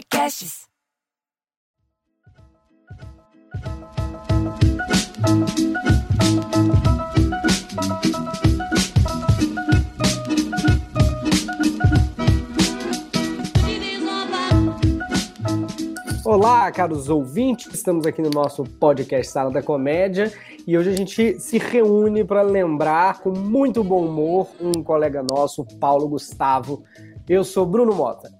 Podcasts. Olá, caros ouvintes, estamos aqui no nosso podcast Sala da Comédia e hoje a gente se reúne para lembrar com muito bom humor um colega nosso, Paulo Gustavo. Eu sou Bruno Mota.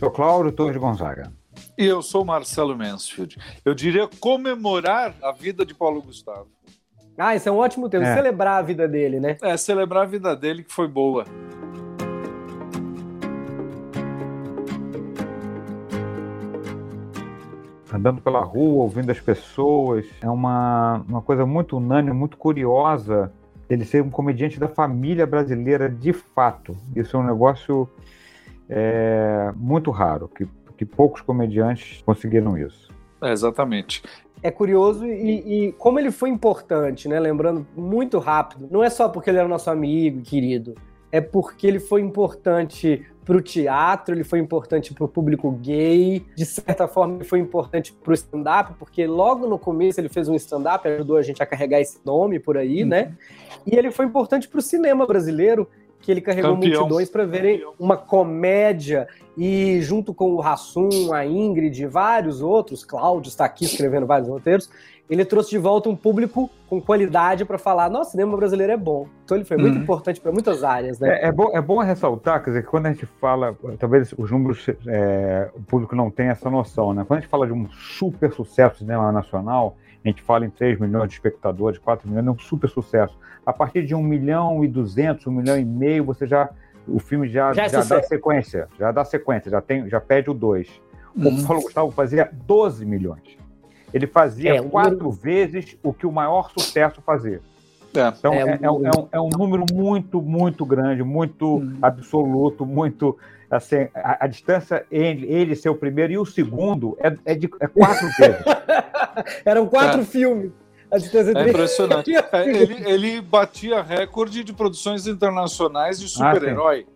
Sou Cláudio Torres Gonzaga. E eu sou Marcelo Mansfield. Eu diria comemorar a vida de Paulo Gustavo. Ah, isso é um ótimo termo, É. celebrar a vida dele, né? É, celebrar a vida dele que foi boa. Andando pela rua, ouvindo as pessoas, é uma, uma coisa muito unânime, muito curiosa ele ser um comediante da família brasileira de fato. Isso é um negócio é, muito raro, que, que poucos comediantes conseguiram isso. É, exatamente. É curioso e, e como ele foi importante, né? Lembrando muito rápido, não é só porque ele era nosso amigo e querido, é porque ele foi importante para o teatro, ele foi importante para o público gay, de certa forma ele foi importante para o stand-up, porque logo no começo ele fez um stand-up, ajudou a gente a carregar esse nome por aí, né? E ele foi importante para o cinema brasileiro, que ele carregou Campeão. multidões para verem uma comédia e junto com o Rassum, a Ingrid e vários outros, Cláudio está aqui escrevendo vários roteiros, ele trouxe de volta um público com qualidade para falar, nossa, cinema brasileiro é bom. Então ele foi muito Uhum. importante para muitas áreas, né? É, é bom, é bom ressaltar, quer dizer, que quando a gente fala, talvez os números, é, o público não tenha essa noção, né? Quando a gente fala de um super sucesso do cinema nacional, a gente fala em 3 milhões de espectadores, 4 milhões, é um super sucesso. A partir de 1 milhão e 200, 1 milhão e meio, você já, o filme já, Já já, é dá sucesso. sequência, já dá sequência, já, tem, já pede o 2. O Uhum. Paulo Gustavo fazia 12 milhões. Ele fazia É, quatro número- vezes o que o maior sucesso fazia. É. Então, É é, um é número- é um- é um número muito, muito grande, muito Hum. absoluto, muito. Assim, a, a distância entre ele ser o primeiro e o segundo é, é de é quatro vezes. Eram quatro É. filmes. A distância É entre impressionante. É, ele, ele batia recorde de produções internacionais de super-herói.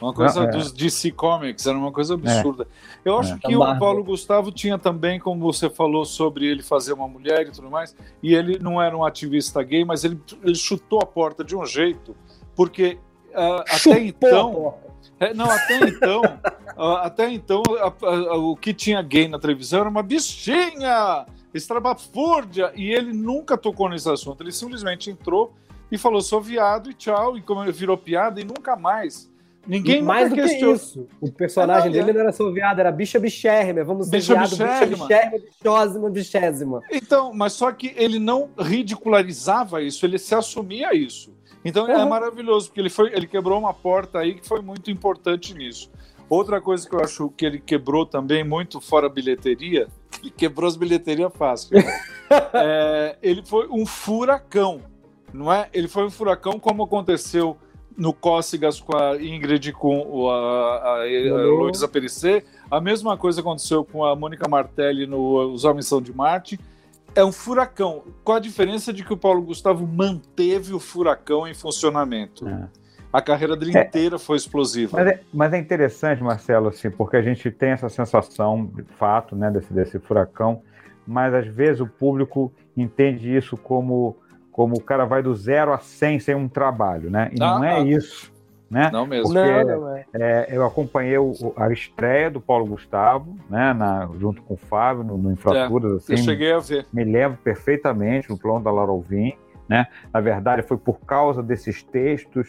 Uma coisa Não, é. dos DC Comics, era uma coisa absurda. Eu acho É. que o. Paulo Gustavo tinha também, como você falou, sobre ele fazer uma mulher e tudo mais, e ele não era um ativista gay, mas ele, ele chutou a porta de um jeito, porque ah, até então. É, não, até então, até então, a- a- o que tinha gay na televisão era uma bichinha, estrabafúrdia, e ele nunca tocou nesse assunto. Ele simplesmente entrou e falou: sou viado e tchau, e como virou piada, e nunca mais. Ninguém mais do que isso. O personagem É, não, dele é. não era só viado, era bicha bichérrima. Vamos ser Bicha viado, bicha bichérrima. bichósima, bichésima. Então, mas só que ele não ridicularizava isso, ele se assumia isso. Então é maravilhoso, porque ele, foi, ele quebrou uma porta aí que foi muito importante nisso. Outra coisa que eu acho que ele quebrou também, muito fora bilheteria, ele quebrou as bilheterias fácil. né? É, ele foi um furacão, não é? Ele foi um furacão como aconteceu no Cócegas com a Ingrid com o- a, a, a. Luísa Perissé. A mesma coisa aconteceu com a Mônica Martelli no Os Homens São de Marte. É um furacão, com a diferença de que o Paulo Gustavo manteve o furacão em funcionamento. É. A carreira dele É. inteira foi explosiva. Mas é, mas é interessante, Marcelo, assim, porque a gente tem essa sensação, de fato, né, desse, desse furacão, mas às vezes o público entende isso como, como o cara vai do zero a 100 sem um trabalho, né? E não Ah, é ah. isso, né? Não mesmo. Porque- Não, não é. É, eu acompanhei o- a estreia do Paulo Gustavo, né, na- junto com o Fábio, no, no Infraturas, Eu assim, cheguei a ver. me lembro perfeitamente no plano da Laura Alvim, né? Na verdade, foi por causa desses textos,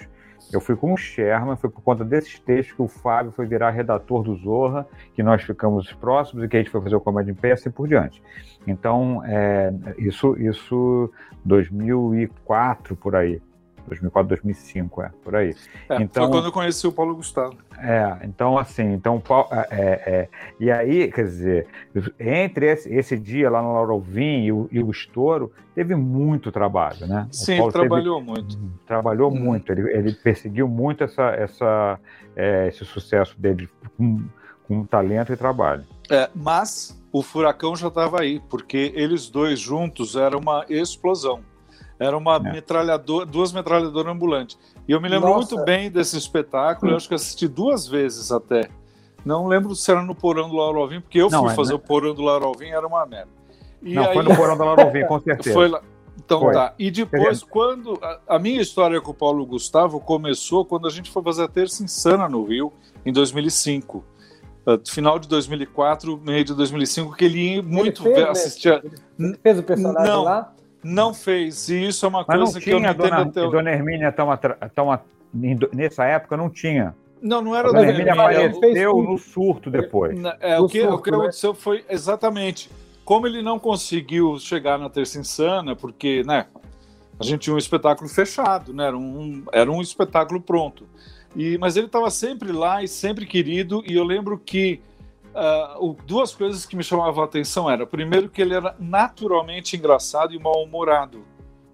eu fui com o Sherman, foi por conta desses textos que o Fábio foi virar redator do Zorra, que nós ficamos próximos e que a gente foi fazer o Comédia em Pé e assim por diante. Então, é, isso, isso 2004, por aí. 2004, 2005, é, por aí. É, Então- Foi quando eu conheci o Paulo Gustavo. É, então assim, então Pau- é, é, e aí, quer dizer, entre esse, esse dia lá no Laura Alvim e o, e o estouro, teve muito trabalho, né? Sim, ele Paulo teve- trabalhou muito. trabalhou Hum. muito, ele, ele perseguiu muito essa, essa, é, esse sucesso dele com, com talento e trabalho. É, mas o furacão já estava aí, porque eles dois juntos era uma explosão. Era uma É. metralhadora, duas metralhadoras ambulantes. E eu me lembro Nossa. muito bem desse espetáculo, eu acho que assisti duas vezes até. Não lembro se era no Porão do Lauro Alvim, porque eu não, fui é, fazer né? o Porão do Lauro Alvim, era uma merda. E não, aí... foi no Porão do Lauro Alvim, com certeza. Foi lá. Então foi. tá. E depois, quando. A, a, minha história com o Paulo Gustavo começou quando a gente foi fazer a Terça Insana no Rio, em 2005. Uh, final de 2004, meio de 2005, que ele ia muito ele fez, assistir. Ele fez o personagem não, lá? Não fez. E isso é uma Mas coisa que eu não entendo dona, até. Dona Hermínia tão, tão, nessa época não tinha. Não, não era a Dona Hermínia apareceu no surto depois. É, o, que, surto, o que né? aconteceu foi exatamente como ele não conseguiu chegar na Terça Insana, porque, né, a gente tinha um espetáculo fechado, né, era um, era um espetáculo pronto. E, mas ele estava sempre lá e sempre querido, e eu lembro que uh, duas coisas que me chamavam a atenção era, primeiro que ele era naturalmente engraçado e mal-humorado,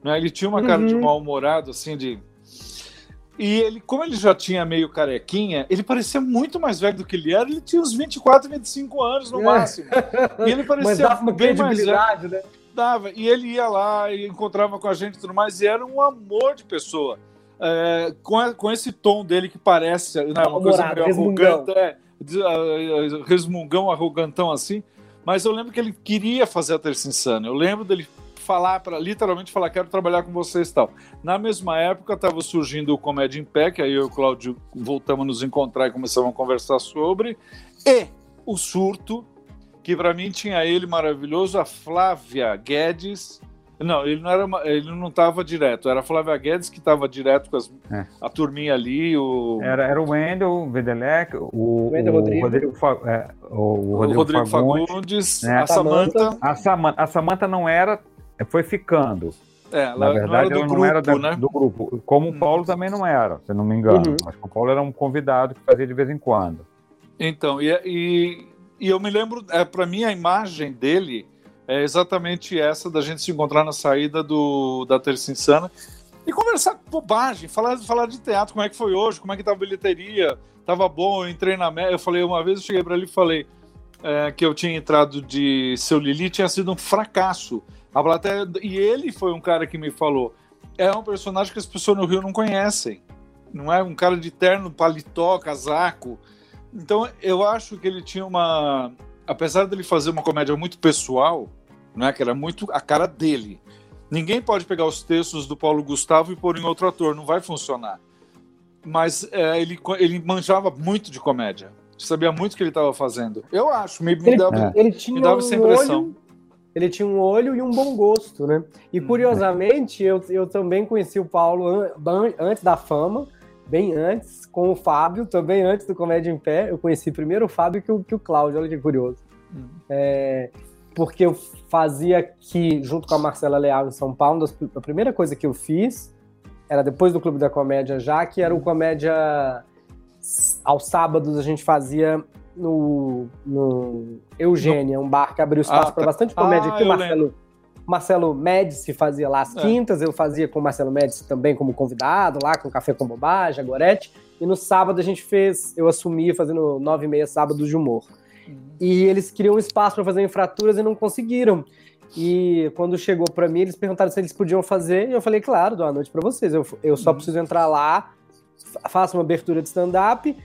né, ele tinha uma cara uhum. de mal-humorado, assim, de e ele, como ele já tinha meio carequinha, ele parecia muito mais velho do que ele era. Ele tinha uns 24, 25 anos no é. máximo. E ele parecia bem mais velho. Né? Dava. E ele ia lá e encontrava com a gente e tudo mais. E era um amor de pessoa. É, com, a, com esse tom dele que parece né, uma coisa meio arrogante, é, resmungão, arrogantão assim. Mas eu lembro que ele queria fazer a Terça Insana. Eu lembro dele falar, para literalmente falar, quero trabalhar com vocês e tal. Na mesma época estava surgindo o Comédia em Pé, que aí eu e o Cláudio voltamos a nos encontrar e começamos a conversar sobre, e o Surto, que para mim tinha ele maravilhoso, a Flávia Guedes. Não, ele não era, ele não estava direto. Era a Flávia Guedes que estava direto com as, é. a turminha ali. O... Era, era o Wendel, o Vedelec, o, Wendel o Rodrigo, Rodrigo, é, o Rodrigo, o Rodrigo Fagundes, Fagundes né? a Samanta. A Samanta, a Samanta não era foi ficando. É, ela Na verdade, não era do, grupo, não era da, né? do grupo. Como o hum. Paulo também não era, se não me engano. Uhum. Acho que o Paulo era um convidado que fazia de vez em quando. Então, e, e, e eu me lembro, é, para mim, a imagem dele é exatamente essa da gente se encontrar na saída do, da Terça Insana e conversar bobagem, falar, falar de teatro, como é que foi hoje, como é que tava a bilheteria, tava bom, eu entrei na média. Eu falei, uma vez eu cheguei para ele e falei é, que eu tinha entrado de Seu Lili, tinha sido um fracasso. A plateia, e ele foi um cara que me falou: é um personagem que as pessoas no Rio não conhecem. Não é um cara de terno, paletó, casaco. Então eu acho que ele tinha uma. Apesar dele fazer uma comédia muito pessoal, não é? que era muito a cara dele. Ninguém pode pegar os textos do Paulo Gustavo e pôr em outro ator, não vai funcionar. Mas é, ele, ele manjava muito de comédia. Sabia muito o que ele estava fazendo. Eu acho, me, me ele, dava, ele tinha me dava essa impressão. Olho ele tinha um olho e um bom gosto, né? E uhum. curiosamente, eu, eu também conheci o Paulo an antes da fama, bem antes, com o Fábio, também antes do Comédia em Pé. Eu conheci primeiro o Fábio que o, que o Cláudio, olha que curioso. Uhum. É, porque eu fazia aqui, junto com a Marcela Leal em São Paulo, a primeira coisa que eu fiz era depois do Clube da Comédia já, que era o Comédia. Aos sábados a gente fazia no, no Eugênia, um bar que abriu espaço ah, para tá. bastante comédia ah, aqui. O Marcelo, Marcelo Médici fazia lá as é. quintas, eu fazia com o Marcelo Médici também como convidado, lá com Café com Bobagem, Gorete. E no sábado a gente fez, eu assumi fazendo nove e meia sábados de humor. E eles queriam um espaço para fazer infraturas e não conseguiram. E quando chegou para mim, eles perguntaram se eles podiam fazer, e eu falei, claro, dou a noite para vocês. Eu, eu só uhum. preciso entrar lá, faço uma abertura de stand-up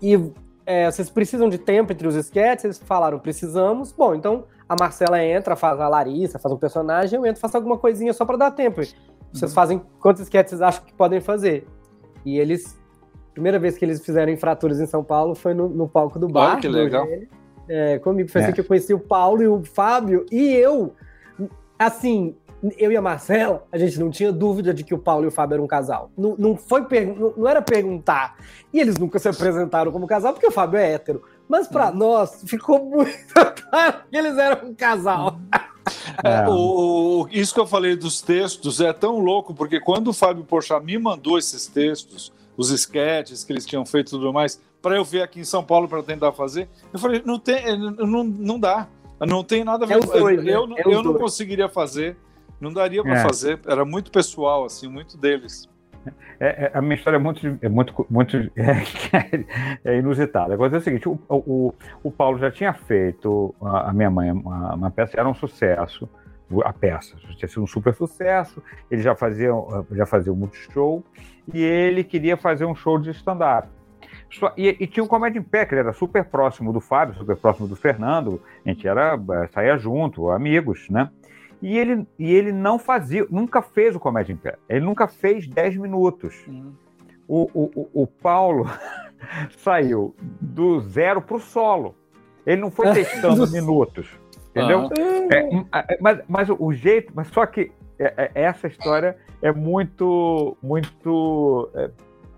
e é, vocês precisam de tempo entre os sketches? Eles falaram, precisamos. Bom, então a Marcela entra, faz a Larissa, faz um personagem, eu entro, faço alguma coisinha só para dar tempo. Vocês uhum. fazem quantos sketches vocês acham que podem fazer? E eles, primeira vez que eles fizeram Infraturas em São Paulo foi no, no palco do bar. Olha que legal. É, comigo foi assim é. assim que eu conheci o Paulo e o Fábio, e eu, assim, eu e a Marcela, a gente não tinha dúvida de que o Paulo e o Fábio eram um casal. Não, não foi não, não era perguntar. E eles nunca se apresentaram como casal, porque o Fábio é hétero. Mas para uhum. nós, ficou muito claro que eles eram um casal. É, o, o, isso que eu falei dos textos é tão louco, porque quando o Fábio Porchat me mandou esses textos, os esquetes que eles tinham feito e tudo mais, para eu ver aqui em São Paulo para tentar fazer, eu falei, não, tem, não, não dá. Não tem nada a ver. É dois, eu, né? eu, é eu não conseguiria fazer. Não daria para é. fazer, era muito pessoal, assim, muito deles. É, é, a minha história é muito, é muito, muito é, é inusitada. Agora é o seguinte: o, o, o Paulo já tinha feito a, a minha mãe uma, uma, peça, era um sucesso. A peça tinha sido um super sucesso. Ele já fazia, já fazia um multishow e ele queria fazer um show de stand-up. E, e, tinha um comédia em pé, que ele era super próximo do Fábio, super próximo do Fernando. A gente era, eh, saía junto, amigos, né? E ele, e ele não fazia, nunca fez o comédia em pé. Ele nunca fez 10 minutos. Uhum. O, o, o Paulo saiu do zero para o solo. Ele não foi testando minutos. Entendeu? Uhum. É, mas, mas o jeito, mas só que é, é, essa história é muito, muito.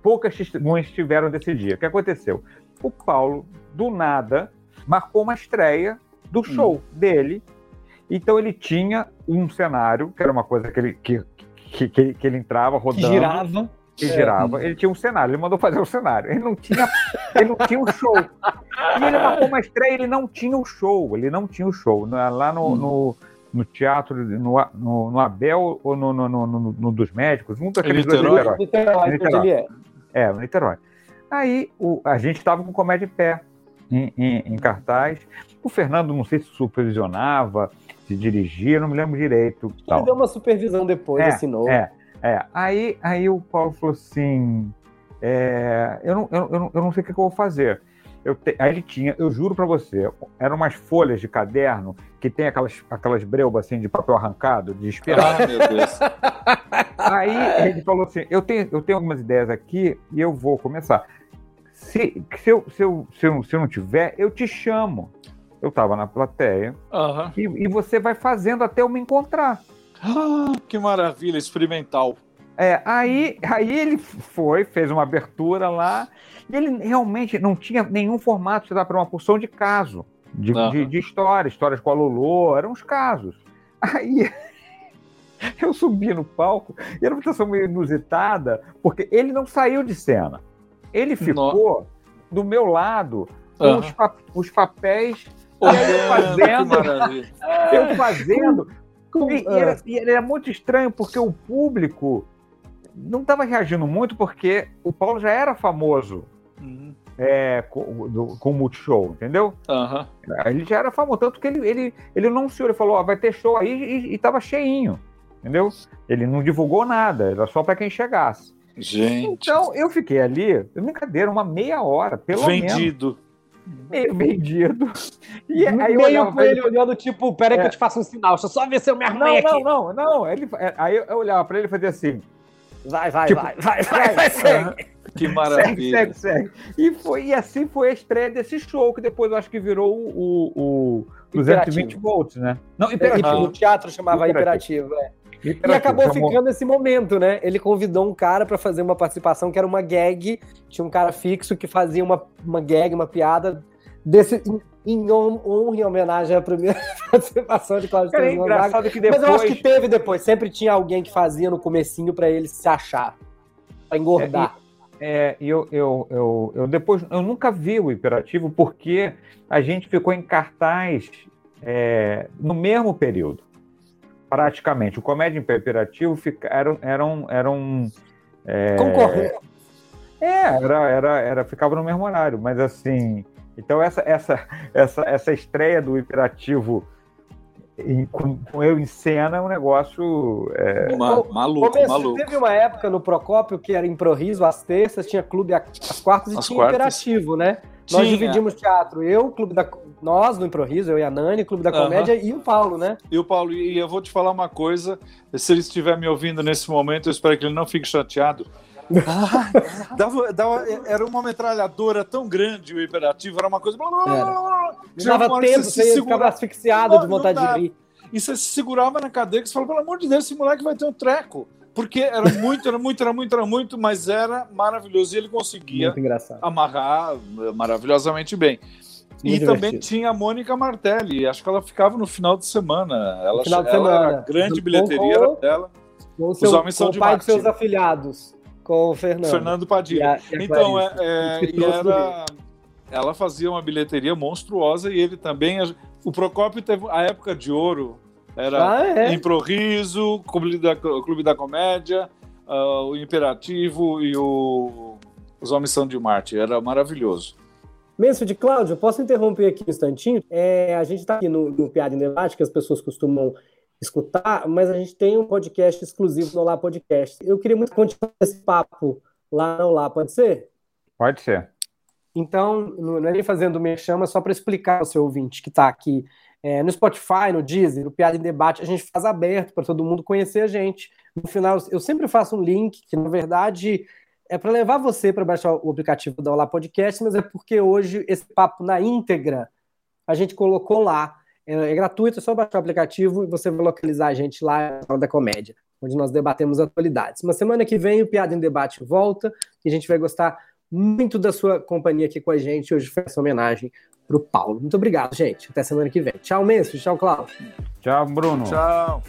Poucas testemunhas tiveram desse dia. O que aconteceu? O Paulo, do nada, marcou uma estreia do hum. show hum. dele. Então ele tinha um cenário, que era uma coisa que ele, que, que, que, que ele entrava rodando. Que girava. Que girava. É. Ele tinha um cenário, ele mandou fazer o um cenário. Ele não tinha, ele não tinha um show. E ele marcou uma estreia, ele não tinha o um show. Ele não tinha o um show. Lá no, hum. no no teatro, no, no, no Abel ou no, no, no, no, dos médicos, um daqueles dois Niterói. Niterói, Niterói. É. no Niterói. Aí o, a gente estava com comédia em pé, em, em, em, cartaz. O Fernando, não sei se supervisionava, se dirigia, não me lembro direito. Ele tal. deu uma supervisão depois, é, assinou. É, é. Aí, aí o Paulo falou assim: é, eu, não, eu, eu, eu não sei o que eu vou fazer. Eu te, aí ele tinha, eu juro para você, eram umas folhas de caderno que tem aquelas, aquelas breubas assim de papel arrancado, de espiral. Ah, meu Deus. Aí ele falou assim: eu tenho, eu tenho algumas ideias aqui e eu vou começar. Se, se, eu, se, eu, se, eu, se eu não tiver, eu te chamo. Eu estava na plateia uhum. e, e, você vai fazendo até eu me encontrar. Ah, que maravilha, experimental. É, aí, aí ele foi, fez uma abertura lá e ele realmente não tinha nenhum formato que dá para uma porção de caso, de, de, de história, histórias com a Lolo, eram os casos. Aí eu subi no palco e era uma situação meio inusitada, porque ele não saiu de cena. Ele ficou Nossa. do meu lado com uhum. os, pa os, papéis eu fazendo. eu fazendo. E, e, era, e era muito estranho porque o público não estava reagindo muito porque o Paulo já era famoso uhum. é, com, do, com o Multishow, entendeu? Uhum. Ele já era famoso, tanto que ele, ele, ele anunciou, ele falou, ó, vai ter show aí e, estava cheinho, entendeu? Ele não divulgou nada, era só para quem chegasse. Gente. Então eu fiquei ali, brincadeira, uma meia hora, pelo Vendido. menos. Vendido meio vendido. E aí meio com ele, ele olhando, tipo, peraí é. que eu te faço um sinal, deixa eu só ver se eu me arrumei não, aqui. Não, não, não, ele, é, aí eu olhava pra ele e fazia assim, Vai, vai, tipo, vai, vai, vai, vai, segue. Que maravilha. Segue, segue, segue. E, foi, e assim foi a estreia desse show, que depois eu acho que virou o, o 220 volts, né? Não, Imperativo. Ah. O teatro chamava Imperativo, Imperativo é. Imperativo, e acabou chamou... ficando esse momento, né? Ele convidou um cara para fazer uma participação que era uma gag. Tinha um cara fixo que fazia uma, uma gag, uma piada desse, em honra e homenagem à primeira participação de Cláudio é engraçado que depois... Mas eu acho que teve depois. Sempre tinha alguém que fazia no comecinho para ele se achar, para engordar. É, e, é, eu, eu, eu, eu, depois eu nunca vi o Imperativo porque a gente ficou em cartaz é, no mesmo período, praticamente. O Comédia Imperativo fica, eram eram eram é, concorrendo. É, era, era, era, ficava no mesmo horário, mas assim, então essa essa essa essa estreia do Imperativo em, com, com, eu em cena é um negócio é... maluco, maluco. Teve uma época no Procópio que era improviso às terças, tinha clube às quartas e As tinha quartas. Imperativo, né? Tinha. Nós dividimos teatro, eu, clube da nós no improviso, eu e a Nani, clube da comédia e o Paulo, né? E o Paulo, e eu vou te falar uma coisa, se ele estiver me ouvindo nesse momento, eu espero que ele não fique chateado. Ah, dava, dava, era uma metralhadora tão grande o imperativo, era uma coisa. Blá, blá, blá, dava tempo, você, você ficava asfixiado de vontade de rir. E você se segurava na cadeira e você falava, pelo amor de Deus, esse moleque vai ter um treco. Porque era muito, era muito, era muito, era muito, mas era maravilhoso. E ele conseguia amarrar maravilhosamente bem. Muito e divertido. também tinha a Mônica Martelli, acho que ela ficava no final de semana. Ela, final de ela semana. Grande bilheteria dela. Os seu, homens são de o pai dos seus afilhados. Com o Fernando. Fernando Padilha. E a, e a então, é, é, e era, ela fazia uma bilheteria monstruosa e ele também. O Procópio teve a época de ouro. Era ah, é? Improviso, Clube da, Clube da Comédia, uh, o Imperativo e o Os Homens São de Marte. Era maravilhoso. Menso de Cláudio, posso interromper aqui um instantinho? É, a gente está aqui no, no Piada em Debate, que as pessoas costumam escutar, mas a gente tem um podcast exclusivo no Olá Podcast. Eu queria muito continuar esse papo lá no Olá, pode ser? Pode ser. Então, não é nem fazendo minha chama, só para explicar ao seu ouvinte que está aqui é, no Spotify, no Deezer, no Piada em Debate, a gente faz aberto para todo mundo conhecer a gente. No final, eu sempre faço um link que, na verdade, é para levar você para baixar o aplicativo da Olá Podcast, mas é porque hoje esse papo na íntegra a gente colocou lá. É, é gratuito, é só baixar o aplicativo e você vai localizar a gente lá na da comédia, onde nós debatemos atualidades. Uma semana que vem o Piada em Debate volta e a gente vai gostar muito da sua companhia aqui com a gente. Hoje foi essa homenagem para o Paulo. Muito obrigado, gente. Até semana que vem. Tchau, Messi. Tchau, Cláudio. Tchau, Bruno. Tchau.